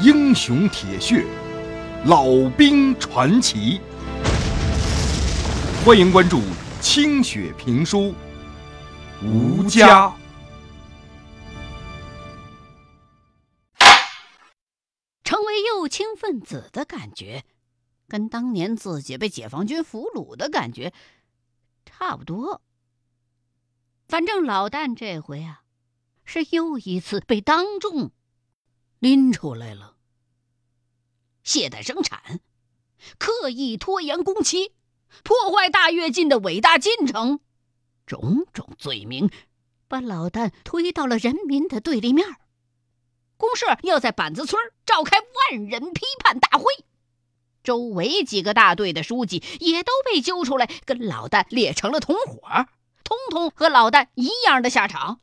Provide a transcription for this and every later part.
英雄铁血，老兵传奇。欢迎关注清雪评书《吴家》。成为右倾分子的感觉，跟当年自己被解放军俘虏的感觉差不多。反正老旦这回啊，是又一次被当众拎出来了，懈怠生产，刻意拖延工期，破坏大跃进的伟大进程，种种罪名，把老旦推到了人民的对立面。公社要在板子村召开万人批判大会，周围几个大队的书记也都被揪出来，跟老旦列成了同伙。通通和老旦一样的下场。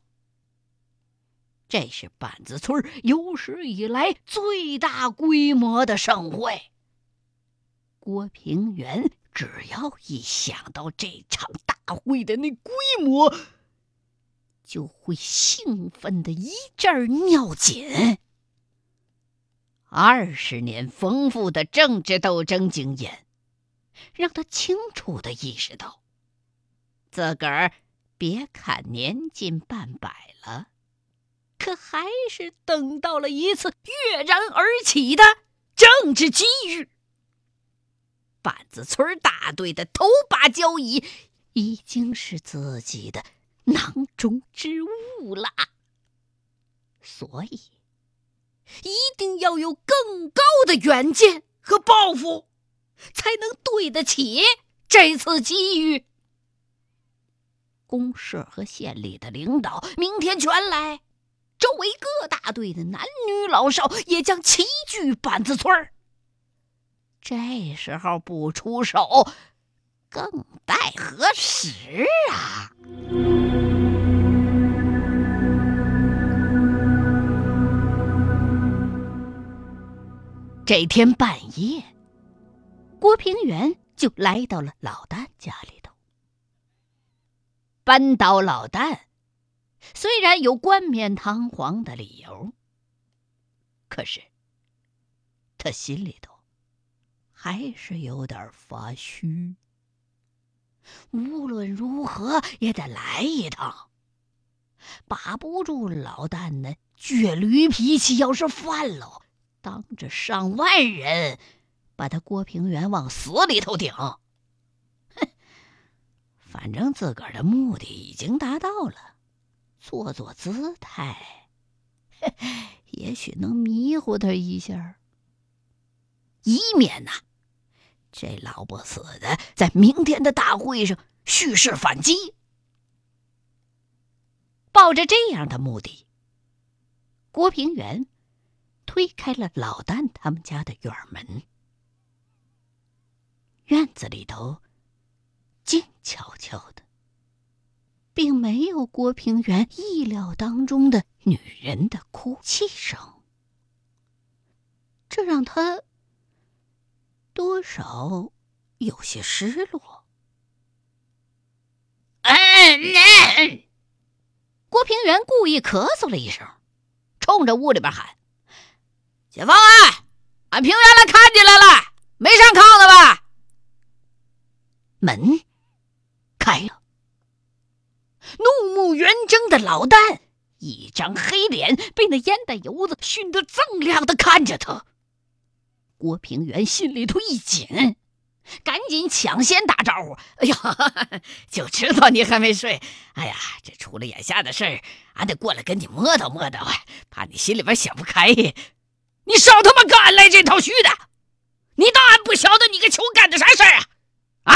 这是板子村有史以来最大规模的盛会。郭平原只要一想到这场大会的那规模，就会兴奋的一阵尿紧。二十年丰富的政治斗争经验，让他清楚的意识到。自个儿别看年近半百了，可还是等到了一次跃然而起的政治机遇。板子村大队的头把交椅已经是自己的囊中之物了，所以一定要有更高的远见和抱负，才能对得起这次机遇。公社和县里的领导明天全来，周围各大队的男女老少也将齐聚板子村儿。这时候不出手，更待何时啊？这天半夜，郭平原就来到了老旦家里头。扳倒老旦，虽然有冠冕堂皇的理由，可是他心里头还是有点发虚。无论如何也得来一趟，把不住老旦那倔驴脾气。要是犯了，当着上万人把他郭平原往死里头顶。哼反正自个儿的目的已经达到了，做做姿态，也许能迷糊他一下，以免呐，这老不死的在明天的大会上蓄势反击。抱着这样的目的，郭平原推开了老旦他们家的院门，院子里头。静悄悄的，并没有郭平原意料当中的女人的哭泣声，这让他多少有些失落。嗯，郭平原故意咳嗽了一声，冲着屋里边喊：“解放啊！俺平原来看你来了，没上炕的吧？”门。开了，怒目圆睁的老旦，一张黑脸被那烟袋油子熏得锃亮的看着他。郭平原心里头一紧，赶紧抢先打招呼：“哎呀，就知道你还没睡。哎呀，这出了眼下的事儿，俺得过来跟你磨叨磨叨，怕你心里边想不开。你少他妈跟俺来这套虚的！你当俺不晓得你个球干的啥事儿啊？啊？”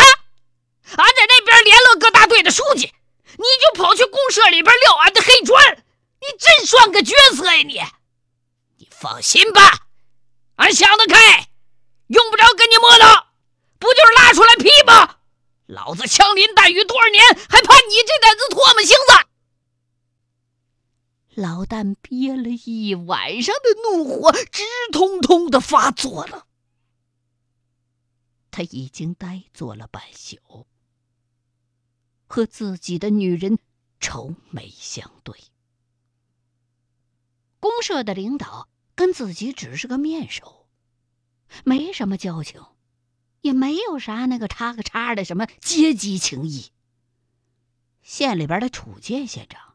俺在那边联络各大队的书记，你就跑去公社里边撂俺的黑砖，你真算个角色呀你！你放心吧，俺想得开，用不着跟你磨叨，不就是拉出来批吗？老子枪林弹雨多少年，还怕你这胆子唾沫星子？老旦憋了一晚上的怒火，直通通的发作了。他已经呆坐了半宿。和自己的女人愁眉相对。公社的领导跟自己只是个面首，没什么交情，也没有啥那个叉个叉的什么阶级情谊。县里边的楚建县长，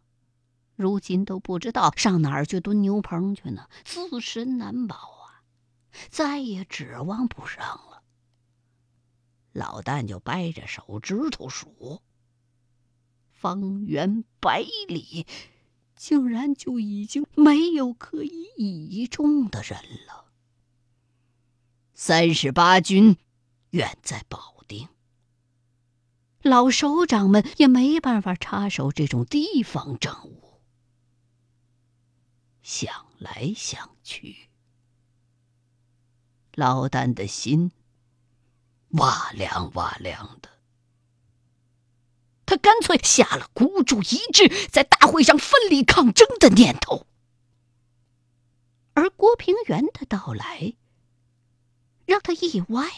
如今都不知道上哪儿去蹲牛棚去呢，自身难保啊，再也指望不上了。老旦就掰着手指头数，方圆百里。竟然就已经没有可以倚重的人了。三十八军远在保定，老首长们也没办法插手这种地方政务。想来想去，老旦的心哇凉哇凉的。他干脆下了孤注一掷，在大会上奋力抗争的念头。而郭平原的到来让他意外。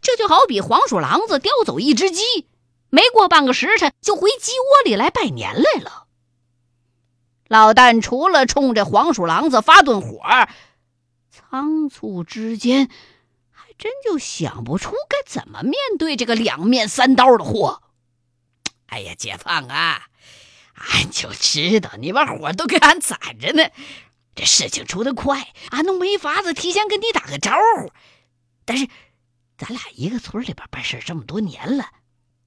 这就好比黄鼠狼子叼走一只鸡，没过半个时辰就回鸡窝里来拜年来了。老旦除了冲着黄鼠狼子发顿火，仓促之间。真就想不出该怎么面对这个两面三刀的货。哎呀，解放啊，俺就知道你把火都给俺攒着呢。这事情出的快，俺都没法子提前跟你打个招呼。但是，咱俩一个村里边办事这么多年了，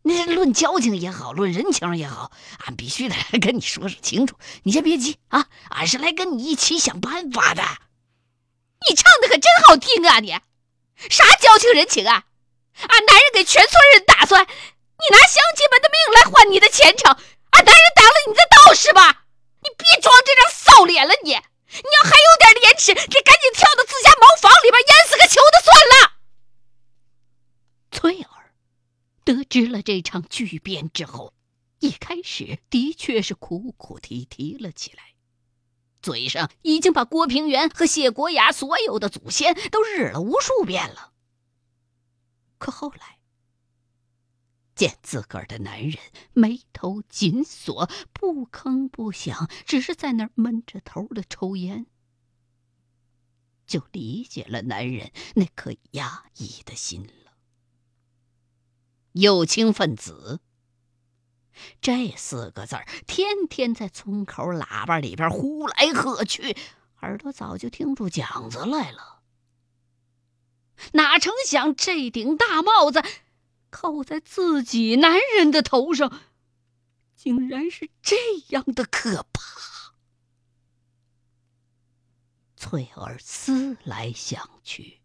那是论交情也好，论人情也好，俺必须得跟你说说清楚。你先别急啊，俺是来跟你一起想办法的。你唱的可真好听啊，你！啥交情人情啊！俺男人给全村人打算，你拿乡亲们的命来换你的前程。俺男人挡了你的道是吧？你别装这张臊脸了，你！你要还有点廉耻，你赶紧跳到自家茅房里边淹死个球的算了。翠儿得知了这场巨变之后，一开始的确是哭哭啼啼了起来。嘴上已经把郭平原和谢国雅所有的祖先都日了无数遍了。可后来见自个儿的男人眉头紧锁，不吭不响，只是在那儿闷着头的抽烟，就理解了男人那颗压抑的心了。右倾分子。这四个字儿天天在村口喇叭里边呼来喝去，耳朵早就听出讲子来了。哪成想这顶大帽子扣在自己男人的头上，竟然是这样的可怕。翠儿思来想去，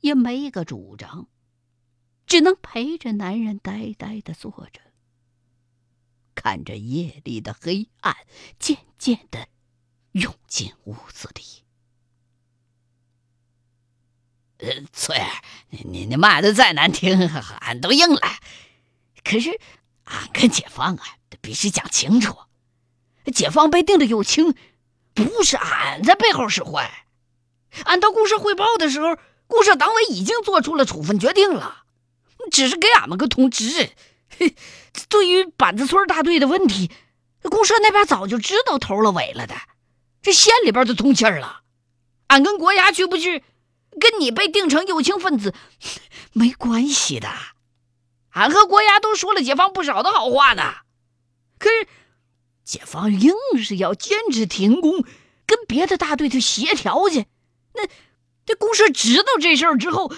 也没个主张，只能陪着男人呆呆的坐着。看着夜里的黑暗渐渐的涌进屋子里，呃，翠儿，你你骂的再难听，俺都应了。可是，俺跟解放啊，必须讲清楚。解放被定的右倾，不是俺在背后使坏。俺到公社汇报的时候，公社党委已经做出了处分决定了，只是给俺们个通知。对于板子村大队的问题，公社那边早就知道头了尾了的，这县里边就通气了。俺跟国衙去不去，跟你被定成右倾分子 没关系的。俺和国衙都说了解放不少的好话呢，可是解放硬是要坚持停工，跟别的大队去协调去。那这公社知道这事儿之后。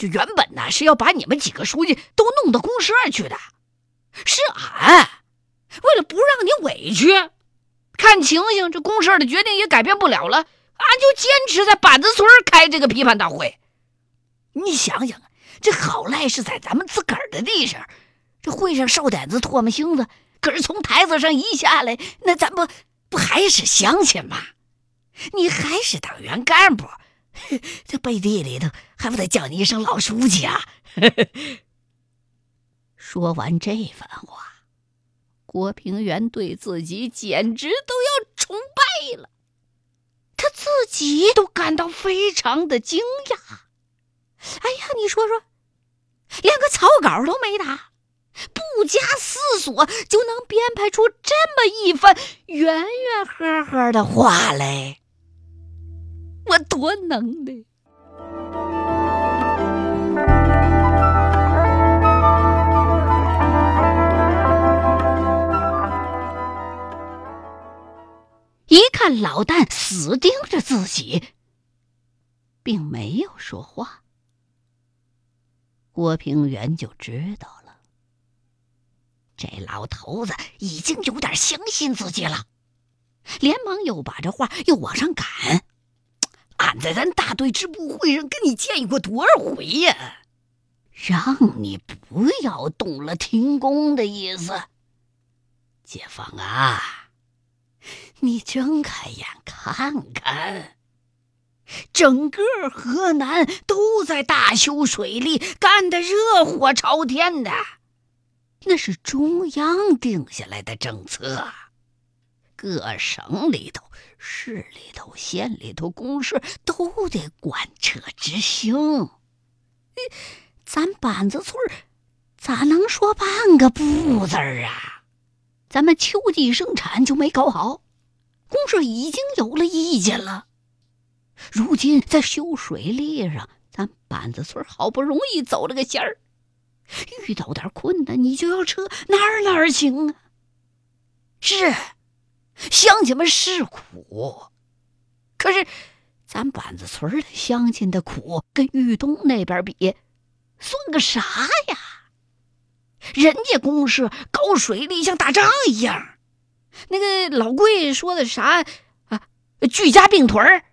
就原本呢是要把你们几个书记都弄到公社去的，是俺为了不让你委屈，看情形这公社的决定也改变不了了，俺就坚持在板子村开这个批判大会。你想想，这好赖是在咱们自个儿的地上，这会上哨点子唾沫星子，可是从台子上一下来，那咱不不还是乡亲吗？你还是党员干部。这背地里头还不得叫你一声老书记啊！说完这番话，郭平原对自己简直都要崇拜了，他自己都感到非常的惊讶。哎呀，你说说，连个草稿都没打，不加思索就能编排出这么一番圆圆呵呵的话来，我多能耐！一看老旦死盯着自己，并没有说话，郭平原就知道了，这老头子已经有点相信自己了，连忙又把这话又往上赶。俺在咱大队支部会上跟你建议过多少回呀，让你不要动了停工的意思。解放啊！你睁开眼看看，整个河南都在大修水利，干得热火朝天的。那是中央定下来的政策，各省里头、市里头、县里头、公社都得贯彻执行。咱板子村咋能说半个不字儿啊？咱们秋季生产就没搞好。公社已经有了意见了，如今在修水利上，咱板子村好不容易走了个线儿，遇到点困难你就要撤，哪儿哪儿行啊？是，乡亲们是苦，可是咱板子村的乡亲的苦跟豫东那边比，算个啥呀？人家公社搞水利像打仗一样。那个老贵说的啥啊？居家并屯儿，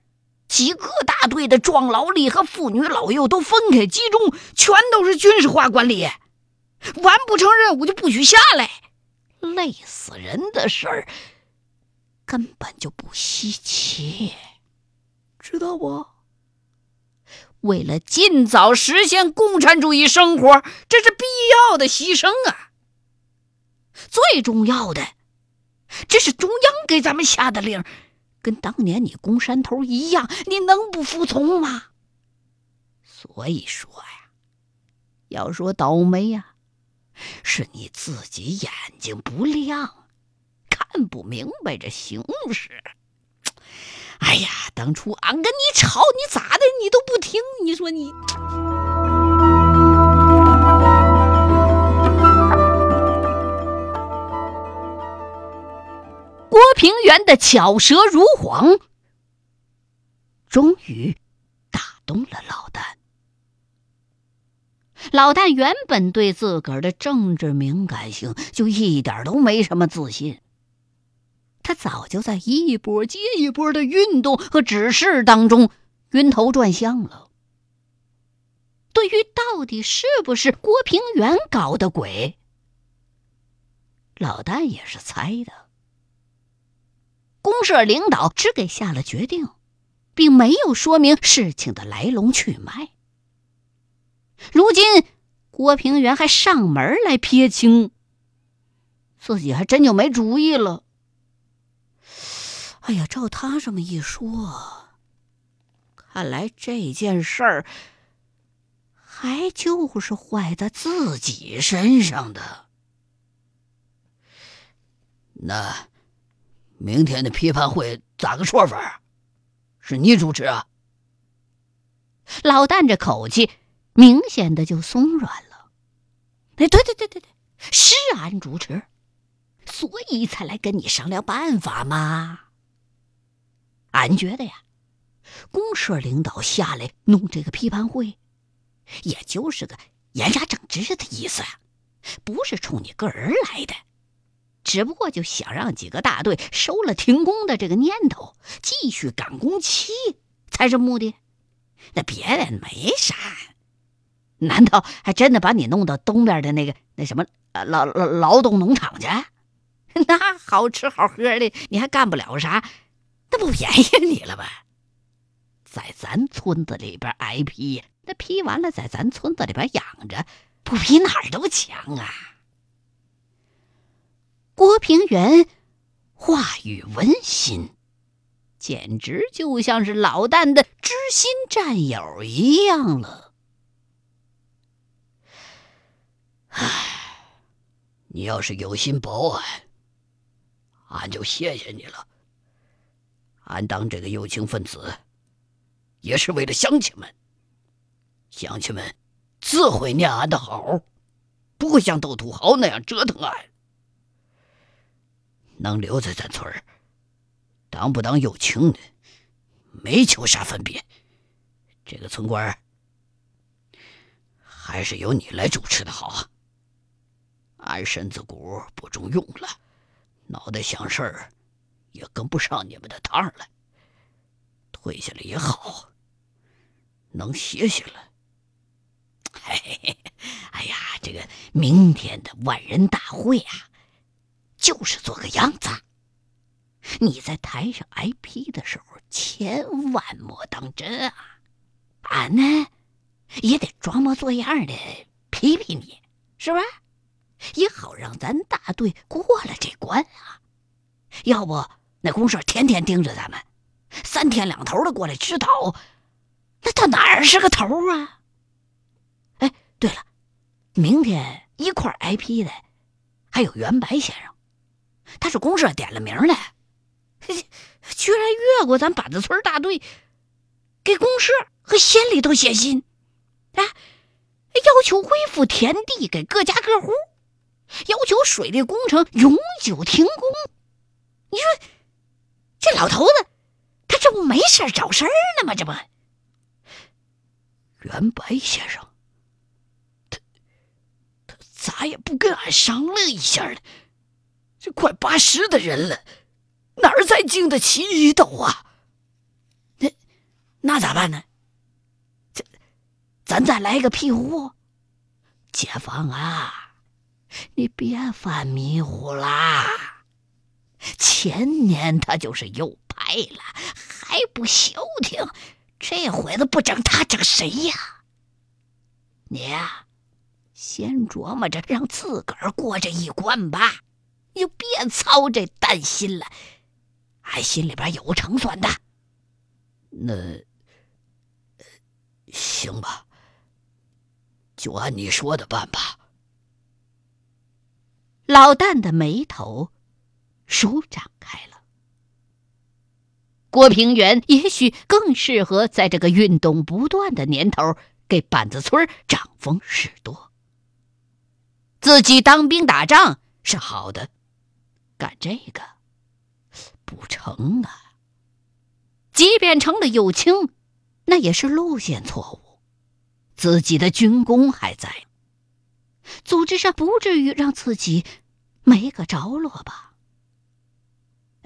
几个大队的壮劳力和妇女老幼都分开集中，全都是军事化管理，完不成任务就不许下来，累死人的事儿根本就不稀奇，知道不？为了尽早实现共产主义生活，这是必要的牺牲啊！最重要的。这是中央给咱们下的令，跟当年你攻山头一样，你能不服从吗？所以说呀，要说倒霉呀，是你自己眼睛不亮，看不明白这形势。哎呀，当初俺跟你吵，你咋的，你都不听，你说你郭。平原的巧舌如簧，终于打动了老旦。老旦原本对自个儿的政治敏感性就一点都没什么自信，他早就在一波接一波的运动和指示当中晕头转向了。对于到底是不是郭平原搞的鬼，老旦也是猜的。公社领导只给下了决定，并没有说明事情的来龙去脉。如今郭平原还上门来撇清，自己还真就没主意了。哎呀，照他这么一说，看来这件事儿还就是坏在自己身上的。那。明天的批判会咋个说法？是你主持啊？老旦这口气明显的就松软了。哎，对对对对对，是俺主持，所以才来跟你商量办法嘛。俺觉得呀，公社领导下来弄这个批判会，也就是个严加整治的意思，不是冲你个人来的。只不过就想让几个大队收了停工的这个念头，继续赶工期才是目的。那别的没啥。难道还真的把你弄到东边的那个那什么劳劳劳动农场去？那好吃好喝的，你还干不了啥？那不便宜你了吧？在咱村子里边挨批，那批完了在咱村子里边养着，不比哪儿都强啊？郭平原话语温馨，简直就像是老旦的知心战友一样了。唉，你要是有心保俺，俺就谢谢你了。俺当这个右倾分子，也是为了乡亲们。乡亲们自会念俺的好，不会像斗土豪那样折腾俺。能留在咱村儿，当不当右倾的，没求啥分别。这个村官还是由你来主持的好啊。俺身子骨不中用了，脑袋想事儿。也跟不上你们的趟了，退下来也好，能歇歇了。哎呀，这个明天的万人大会啊，就是做个样子。你在台上挨批的时候，千万莫当真啊！俺呢，也得装模作样的批批你，是吧？也好让咱大队过了这关啊。要不？那公社天天盯着咱们，三天两头的过来指导，那到哪儿是个头啊？哎，对了，明天一块挨批的还有袁白先生，他是公社点了名的，居然越过咱板子村大队，给公社和县里头写信，啊，要求恢复田地给各家各户，要求水利工程永久停工。你说？这老头子，他这不没事找事儿呢吗？这不，袁白先生，他他咋也不跟俺商量一下呢？这快八十的人了，哪儿再经得起一斗啊？那那咋办呢？这咱再来个庇护，解放啊！你别犯迷糊啦！前年他就是又拍了，还不消停，这回子不整他整谁呀？你呀，先琢磨着让自个儿过这一关吧，你就别操这担心了，俺心里边有成算的。那行吧，就按你说的办吧。老旦的眉头。舒展开了。郭平原也许更适合在这个运动不断的年头给板子村掌风使舵。自己当兵打仗是好的，干这个不成啊！即便成了右倾，那也是路线错误。自己的军功还在，组织上不至于让自己没个着落吧？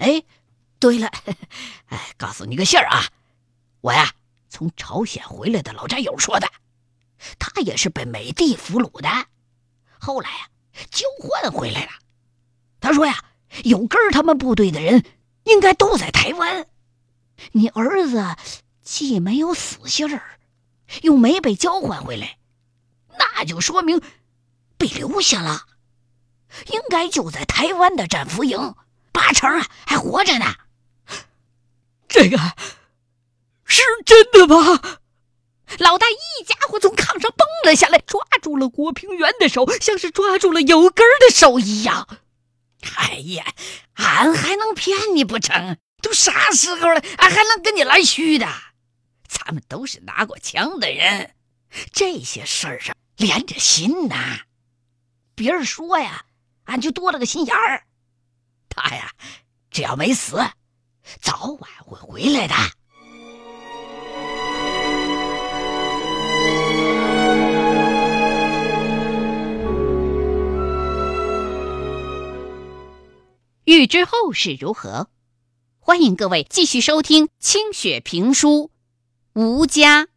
哎，对了，哎，告诉你个信儿啊，我呀从朝鲜回来的老战友说的，他也是被美帝俘虏的，后来呀交换回来了。他说呀，有根他们部队的人应该都在台湾。你儿子既没有死信儿，又没被交换回来，那就说明被留下了，应该就在台湾的战俘营。八成啊，还活着呢。这个是真的吗？老大一家伙从炕上蹦了下来，抓住了郭平原的手，像是抓住了有根的手一样。哎呀，俺还能骗你不成？都啥时候了，俺还能跟你来虚的？咱们都是拿过枪的人，这些事儿上连着心呐。别人说呀，俺就多了个心眼儿。他呀，只要没死，早晚会回来的。欲知后事如何，欢迎各位继续收听清雪评书《吴家》。